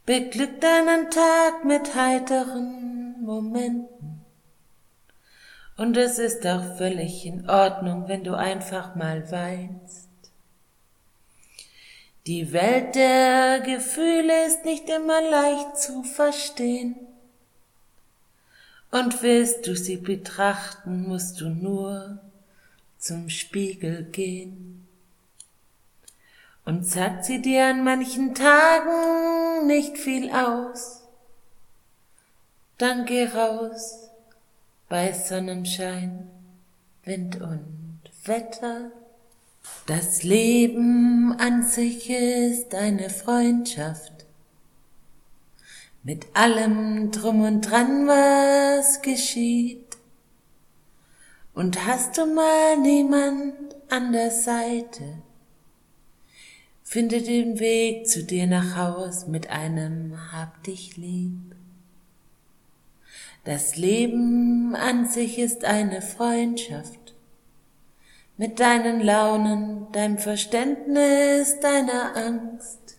Beglück deinen Tag mit heiteren Momenten. Und es ist auch völlig in Ordnung, wenn du einfach mal weinst. Die Welt der Gefühle ist nicht immer leicht zu verstehen. Und willst du sie betrachten, musst du nur zum Spiegel gehen. Und sagt sie dir an manchen Tagen nicht viel aus, dann geh raus bei Sonnenschein, Wind und Wetter. Das Leben an sich ist eine Freundschaft mit allem drum und dran, was geschieht. Und hast du mal niemand an der Seite, finde den Weg zu dir nach Haus mit einem Hab dich lieb. Das Leben an sich ist eine Freundschaft mit deinen Launen, deinem Verständnis, deiner Angst.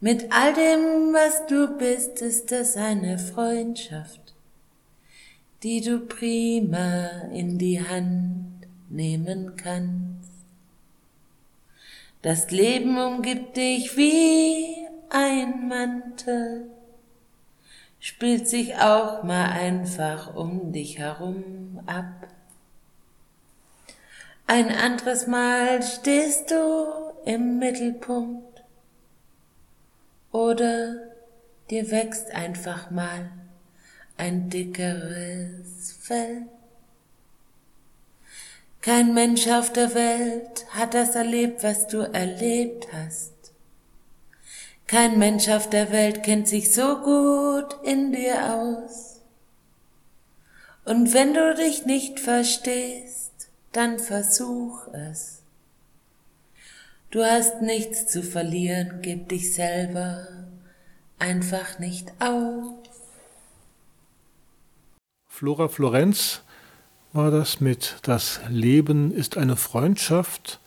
Mit all dem, was du bist, ist es eine Freundschaft, die du prima in die Hand nehmen kannst. Das Leben umgibt dich wie ein Mantel, spielt sich auch mal einfach um dich herum ab. Ein anderes Mal stehst du im Mittelpunkt oder dir wächst einfach mal ein dickeres Fell. Kein Mensch auf der Welt hat das erlebt, was du erlebt hast. Kein Mensch auf der Welt kennt sich so gut in dir aus. Und wenn du dich nicht verstehst, dann versuch es. Du hast nichts zu verlieren, gib dich selber einfach nicht auf. Flora Florenz war das mit Das Leben ist eine Freundschaft.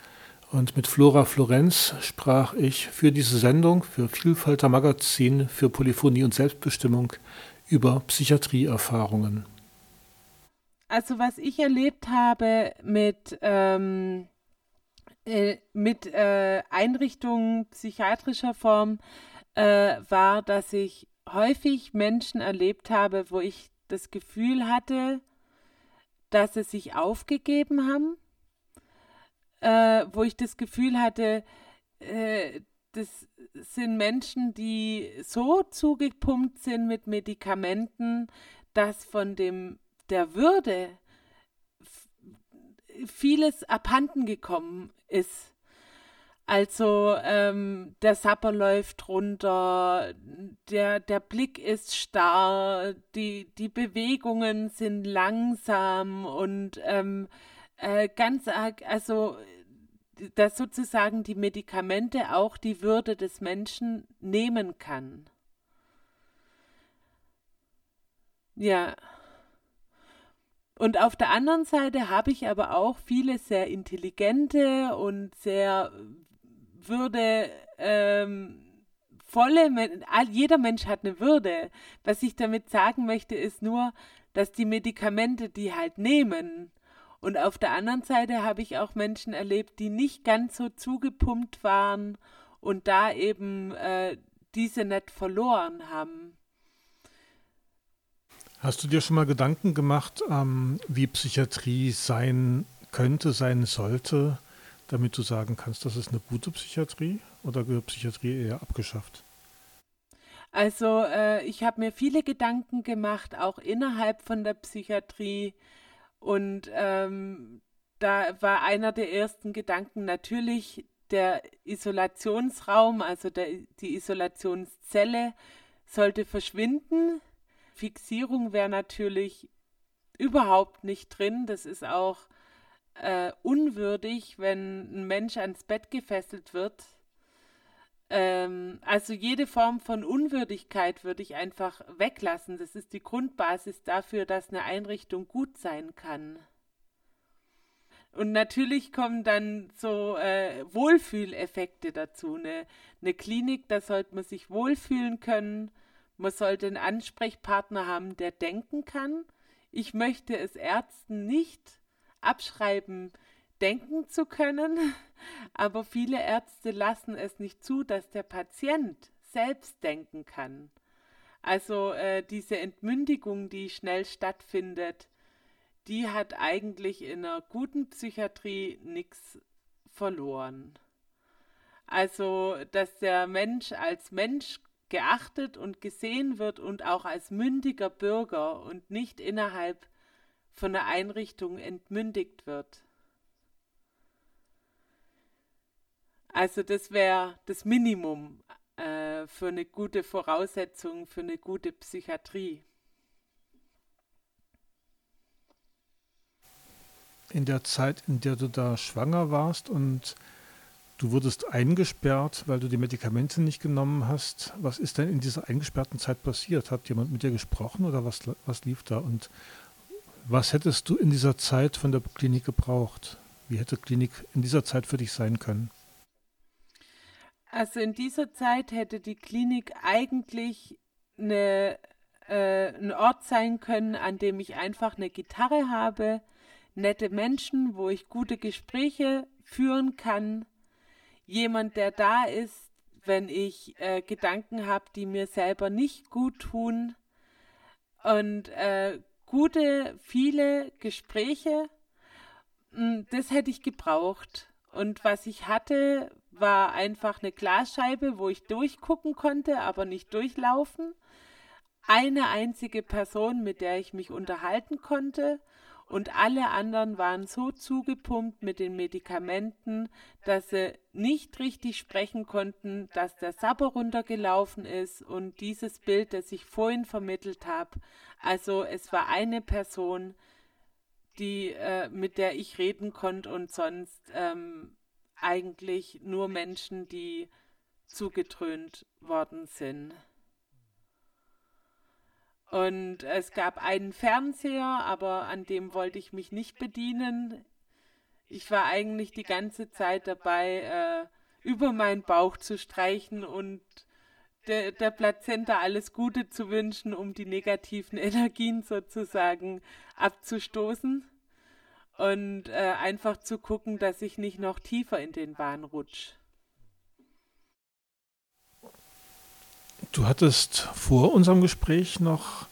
Und mit Flora Florenz sprach ich für diese Sendung, für Vielfalter Magazin, für Polyphonie und Selbstbestimmung über Psychiatrieerfahrungen. Also was ich erlebt habe mit ähm, äh, mit äh, Einrichtungen psychiatrischer Form äh, war, dass ich häufig Menschen erlebt habe, wo ich das Gefühl hatte, dass sie sich aufgegeben haben, äh, wo ich das Gefühl hatte, äh, das sind Menschen, die so zugepumpt sind mit Medikamenten, dass von dem der Würde vieles abhanden gekommen ist. Also ähm, der Sapper läuft runter, der, der Blick ist starr, die, die Bewegungen sind langsam und ähm, äh, ganz arg, also dass sozusagen die Medikamente auch die Würde des Menschen nehmen kann. Ja. Und auf der anderen Seite habe ich aber auch viele sehr intelligente und sehr würdevolle ähm, volle, jeder Mensch hat eine Würde. Was ich damit sagen möchte, ist nur, dass die Medikamente die halt nehmen. Und auf der anderen Seite habe ich auch Menschen erlebt, die nicht ganz so zugepumpt waren und da eben äh, diese nicht verloren haben. Hast du dir schon mal Gedanken gemacht, ähm, wie Psychiatrie sein könnte, sein sollte, damit du sagen kannst, das ist eine gute Psychiatrie oder gehört Psychiatrie eher abgeschafft? Also äh, ich habe mir viele Gedanken gemacht, auch innerhalb von der Psychiatrie. Und ähm, da war einer der ersten Gedanken natürlich der Isolationsraum, also der, die Isolationszelle sollte verschwinden. Fixierung wäre natürlich überhaupt nicht drin. Das ist auch äh, unwürdig, wenn ein Mensch ans Bett gefesselt wird. Ähm, also jede Form von Unwürdigkeit würde ich einfach weglassen. Das ist die Grundbasis dafür, dass eine Einrichtung gut sein kann. Und natürlich kommen dann so äh, Wohlfühleffekte dazu. Eine, eine Klinik, da sollte man sich wohlfühlen können. Man sollte einen Ansprechpartner haben, der denken kann. Ich möchte es Ärzten nicht abschreiben, denken zu können, aber viele Ärzte lassen es nicht zu, dass der Patient selbst denken kann. Also äh, diese Entmündigung, die schnell stattfindet, die hat eigentlich in einer guten Psychiatrie nichts verloren. Also, dass der Mensch als Mensch geachtet und gesehen wird und auch als mündiger Bürger und nicht innerhalb von der Einrichtung entmündigt wird. Also das wäre das Minimum äh, für eine gute Voraussetzung für eine gute Psychiatrie. in der Zeit, in der du da schwanger warst und du wurdest eingesperrt, weil du die Medikamente nicht genommen hast. Was ist denn in dieser eingesperrten Zeit passiert? Hat jemand mit dir gesprochen oder was, was lief da? Und was hättest du in dieser Zeit von der Klinik gebraucht? Wie hätte Klinik in dieser Zeit für dich sein können? Also in dieser Zeit hätte die Klinik eigentlich eine, äh, ein Ort sein können, an dem ich einfach eine Gitarre habe, nette Menschen, wo ich gute Gespräche führen kann, jemand, der da ist, wenn ich äh, Gedanken habe, die mir selber nicht gut tun und äh, gute, viele Gespräche, hm, das hätte ich gebraucht. Und was ich hatte, war einfach eine Glasscheibe, wo ich durchgucken konnte, aber nicht durchlaufen. Eine einzige Person, mit der ich mich unterhalten konnte und alle anderen waren so zugepumpt mit den Medikamenten, dass sie nicht richtig sprechen konnten, dass der Sabber runtergelaufen ist und dieses Bild, das ich vorhin vermittelt habe, also es war eine Person, die äh, mit der ich reden konnte und sonst ähm, eigentlich nur Menschen, die zugetrönt worden sind. Und es gab einen Fernseher, aber an dem wollte ich mich nicht bedienen. Ich war eigentlich die ganze Zeit dabei, äh, über meinen Bauch zu streichen und der, der Plazenta alles Gute zu wünschen, um die negativen Energien sozusagen abzustoßen. Und äh, einfach zu gucken, dass ich nicht noch tiefer in den Wahn rutsche. Du hattest vor unserem Gespräch noch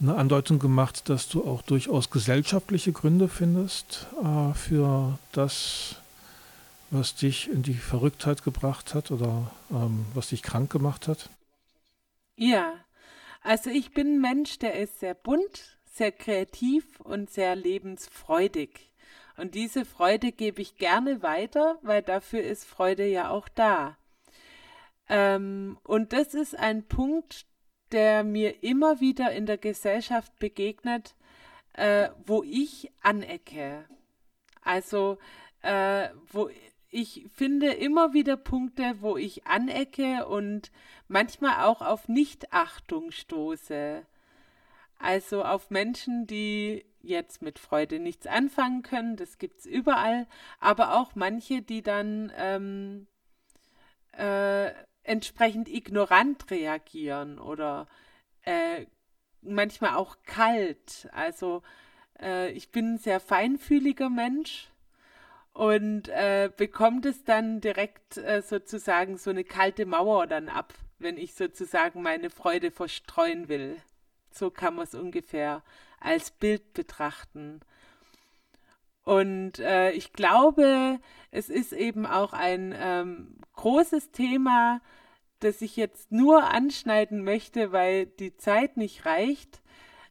eine Andeutung gemacht, dass du auch durchaus gesellschaftliche Gründe findest äh, für das, was dich in die Verrücktheit gebracht hat oder ähm, was dich krank gemacht hat. Ja, also ich bin ein Mensch, der ist sehr bunt, sehr kreativ und sehr lebensfreudig. Und diese Freude gebe ich gerne weiter, weil dafür ist Freude ja auch da. Ähm, und das ist ein Punkt, der mir immer wieder in der Gesellschaft begegnet, äh, wo ich anecke. Also, äh, wo ich finde immer wieder Punkte, wo ich anecke und manchmal auch auf Nichtachtung stoße. Also auf Menschen, die jetzt mit Freude nichts anfangen können, das gibt's überall, aber auch manche, die dann ähm, äh, entsprechend ignorant reagieren oder äh, manchmal auch kalt. Also äh, ich bin ein sehr feinfühliger Mensch und äh, bekommt es dann direkt äh, sozusagen so eine kalte Mauer dann ab, wenn ich sozusagen meine Freude verstreuen will. So kann man es ungefähr als Bild betrachten. Und äh, ich glaube, es ist eben auch ein ähm, großes Thema, das ich jetzt nur anschneiden möchte, weil die Zeit nicht reicht,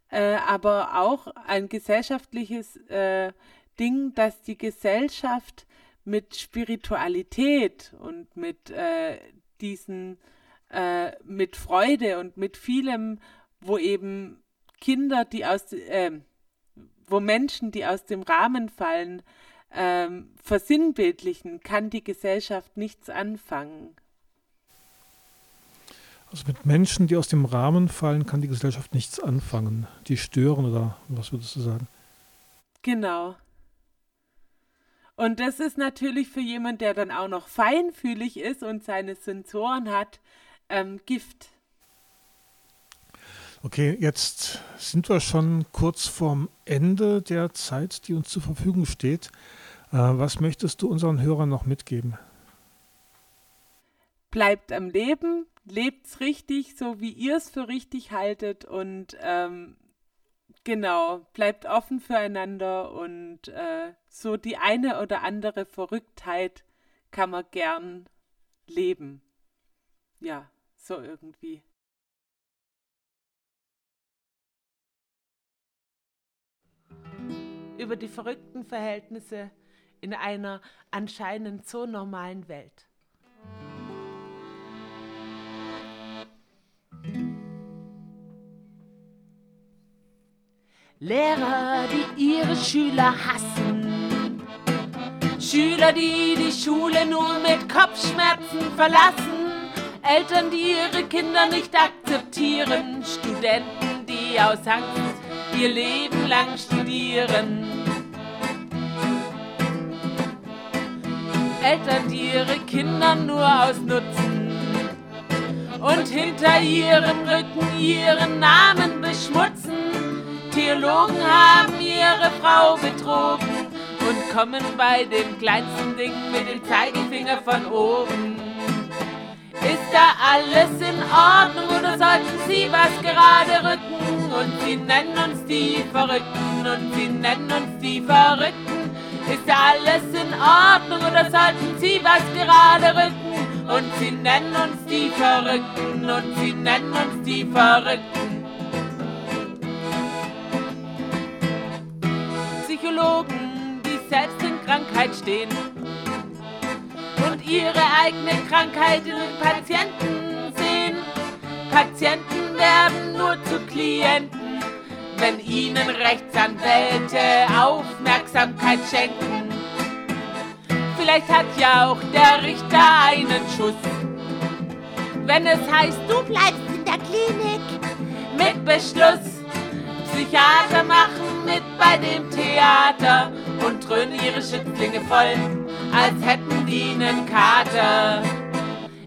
äh, aber auch ein gesellschaftliches äh, Ding, dass die Gesellschaft mit Spiritualität und mit äh, diesen, äh, mit Freude und mit vielem, wo eben Kinder, die aus, äh, wo Menschen, die aus dem Rahmen fallen, ähm, versinnbildlichen, kann die Gesellschaft nichts anfangen. Also mit Menschen, die aus dem Rahmen fallen, kann die Gesellschaft nichts anfangen. Die stören oder was würdest du sagen? Genau. Und das ist natürlich für jemanden, der dann auch noch feinfühlig ist und seine Sensoren hat, ähm, Gift. Okay, jetzt sind wir schon kurz vorm Ende der Zeit, die uns zur Verfügung steht. Äh, was möchtest du unseren Hörern noch mitgeben? Bleibt am Leben, lebt's richtig, so wie ihr es für richtig haltet und ähm, genau, bleibt offen füreinander und äh, so die eine oder andere Verrücktheit kann man gern leben. Ja, so irgendwie. Über die verrückten Verhältnisse in einer anscheinend so normalen Welt. Lehrer, die ihre Schüler hassen. Schüler, die die Schule nur mit Kopfschmerzen verlassen. Eltern, die ihre Kinder nicht akzeptieren. Studenten, die aus Angst ihr Leben lang studieren. Eltern, die ihre Kinder nur ausnutzen und hinter ihrem Rücken ihren Namen beschmutzen. Theologen haben ihre Frau betrogen und kommen bei dem kleinsten Ding mit dem Zeigefinger von oben. Ist da alles in Ordnung oder sollten Sie was gerade rücken? Und Sie nennen uns die Verrückten und Sie nennen uns die Verrückten. Ist da alles in Ordnung oder sollten Sie was gerade rücken? Und Sie nennen uns die Verrückten und Sie nennen uns die Verrückten. Psychologen, die selbst in Krankheit stehen und ihre eigene Krankheit in den Patienten sehen. Patienten werden nur zu Klienten, wenn ihnen Rechtsanwälte Aufmerksamkeit schenken. Vielleicht hat ja auch der Richter einen Schuss. Wenn es heißt, du bleibst in der Klinik mit Beschluss. Psychiater machen mit bei dem Theater und dröhnen ihre Schützlinge voll, als hätten die einen Kater.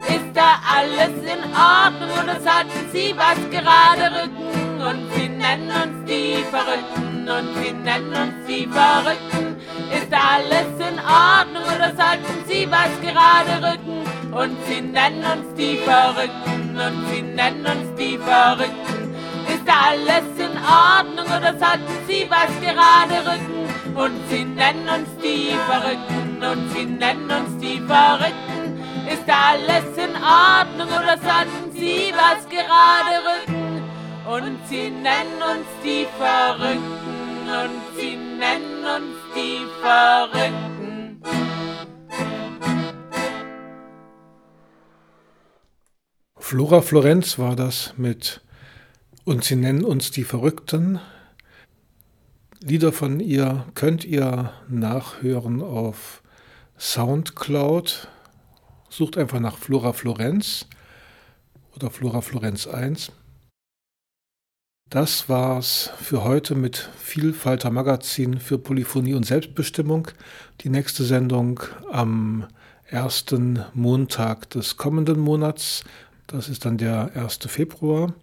Ist da alles in Ordnung oder sollten sie was gerade rücken? Und sie nennen uns die Verrückten und sie nennen uns die Verrückten. Ist alles in Ordnung oder sollten sie was gerade rücken? Und sie nennen uns die Verrückten und sie nennen uns die Verrückten. Ist alles in Ordnung oder sollten sie was gerade rücken? Und sie nennen uns die Verrückten und sie nennen uns die Verrückten. Ist alles in Ordnung oder sollten sie was gerade rücken? Und sie nennen uns die Verrückten und sie nennen uns die Verrückten. Flora Florenz war das mit Und sie nennen uns die Verrückten. Lieder von ihr könnt ihr nachhören auf Soundcloud. Sucht einfach nach Flora Florenz oder Flora Florenz 1. Das war's für heute mit Vielfalter Magazin für Polyphonie und Selbstbestimmung. Die nächste Sendung am ersten Montag des kommenden Monats. Das ist dann der 1. Februar.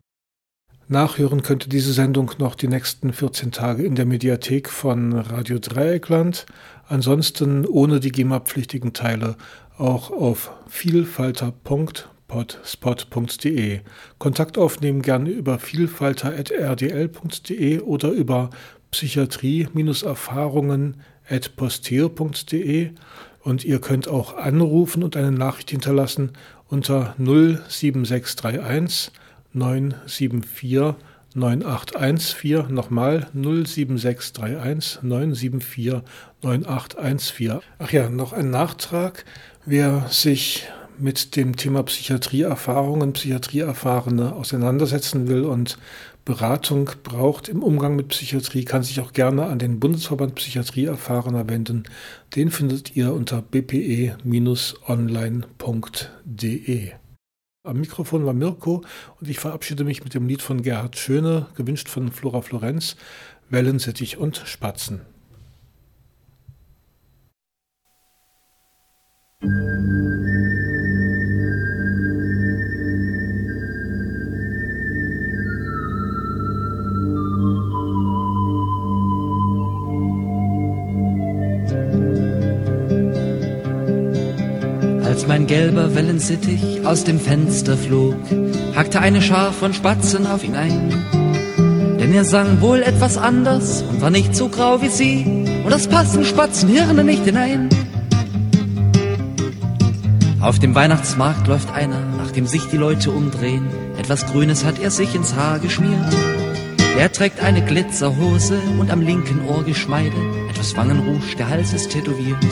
Nachhören könnt ihr diese Sendung noch die nächsten 14 Tage in der Mediathek von Radio Dreieckland. Ansonsten ohne die GEMA-pflichtigen Teile auch auf vielfalter.potspot.de. Kontakt aufnehmen gerne über vielfalter.rdl.de oder über psychiatrie-erfahrungen.posteo.de und ihr könnt auch anrufen und eine Nachricht hinterlassen unter 07631 974 9814. Nochmal 07631 974 9814. Ach ja, noch ein Nachtrag. Wer sich mit dem Thema Psychiatrieerfahrungen, Psychiatrieerfahrene auseinandersetzen will und Beratung braucht im Umgang mit Psychiatrie, kann sich auch gerne an den Bundesverband Psychiatrieerfahrener wenden. Den findet ihr unter bpe-online.de. Am Mikrofon war Mirko und ich verabschiede mich mit dem Lied von Gerhard Schöne, gewünscht von Flora Florenz, Wellensittich und Spatzen. Mein gelber Wellensittich aus dem Fenster flog, hackte eine Schar von Spatzen auf ihn ein. Denn er sang wohl etwas anders und war nicht so grau wie sie, und das passen Spatzenhirne nicht hinein. Auf dem Weihnachtsmarkt läuft einer, nachdem sich die Leute umdrehen. Etwas Grünes hat er sich ins Haar geschmiert. Er trägt eine Glitzerhose und am linken Ohr Geschmeide. Etwas Wangenrouge, der Hals ist tätowiert.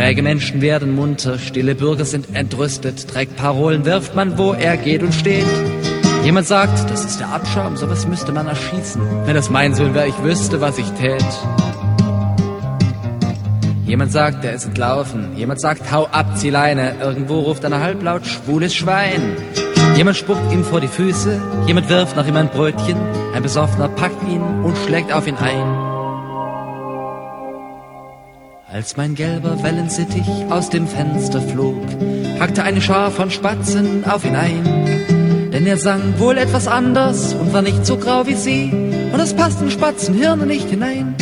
Träge Menschen werden munter, stille Bürger sind entrüstet, trägt Parolen wirft man, wo er geht und steht. Jemand sagt, das ist der Abschaum, sowas müsste man erschießen. Wenn das mein Sohn wäre, ich wüsste, was ich tät. Jemand sagt, der ist entlaufen. Jemand sagt, hau ab, zieh Leine. Irgendwo ruft einer halblaut, schwules Schwein. Jemand spuckt ihm vor die Füße. Jemand wirft nach ihm ein Brötchen. Ein Besoffener packt ihn und schlägt auf ihn ein. Als mein gelber Wellensittich aus dem Fenster flog, hackte eine Schar von Spatzen auf ihn ein. Denn er sang wohl etwas anders und war nicht so grau wie sie, und es passten Spatzenhirne nicht hinein.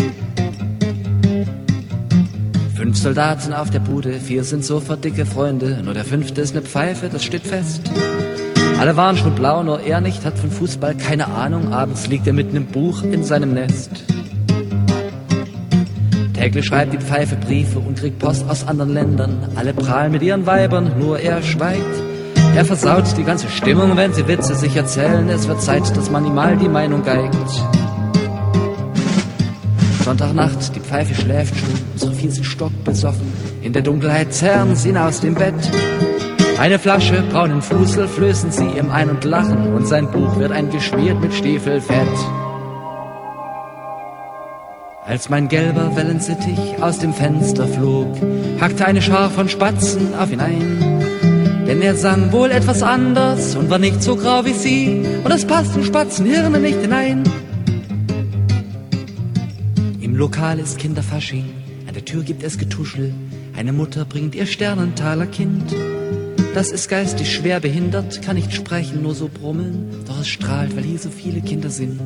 Fünf Soldaten auf der Bude, vier sind sofort dicke Freunde, nur der fünfte ist ne Pfeife, das steht fest. Alle waren schon blau, nur er nicht, hat von Fußball keine Ahnung, abends liegt er mit nem Buch in seinem Nest. Täglich schreibt die Pfeife Briefe und kriegt Post aus anderen Ländern. Alle prahlen mit ihren Weibern, nur er schweigt. Er versaut die ganze Stimmung, wenn sie Witze sich erzählen. Es wird Zeit, dass man ihm mal die Meinung geigt. Sonntagnacht, die Pfeife schläft schon, unsere vier sind stockbesoffen. In der Dunkelheit zerren sie ihn aus dem Bett. Eine Flasche braunen Fusel flößen sie ihm ein und lachen und sein Buch wird eingeschmiert mit Stiefelfett. Als mein gelber Wellensittich aus dem Fenster flog, hackte eine Schar von Spatzen auf ihn ein. Denn er sang wohl etwas anders und war nicht so grau wie sie, und es passten Spatzenhirne nicht hinein. Im Lokal ist Kinderfasching, an der Tür gibt es Getuschel, eine Mutter bringt ihr Sternentaler Kind. Das ist geistig schwer behindert, kann nicht sprechen, nur so brummeln, doch es strahlt, weil hier so viele Kinder sind.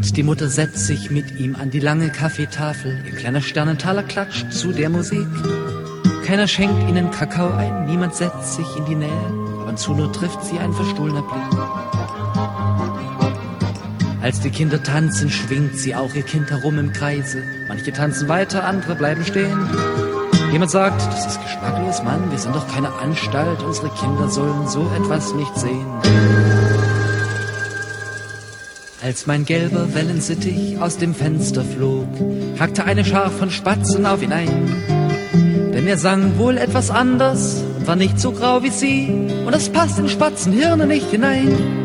Und die Mutter setzt sich mit ihm an die lange Kaffeetafel. Ihr kleiner Sternentaler klatscht zu der Musik. Keiner schenkt ihnen Kakao ein, niemand setzt sich in die Nähe. Ab und zu nur trifft sie ein verstohlener Blick. Als die Kinder tanzen, schwingt sie auch ihr Kind herum im Kreise. Manche tanzen weiter, andere bleiben stehen. Jemand sagt, das ist geschmacklos, Mann, wir sind doch keine Anstalt, unsere Kinder sollen so etwas nicht sehen. Als mein gelber Wellensittich aus dem Fenster flog, hackte eine Schar von Spatzen auf ihn ein. Denn er sang wohl etwas anders und war nicht so grau wie sie, und es passt in Spatzenhirne nicht hinein.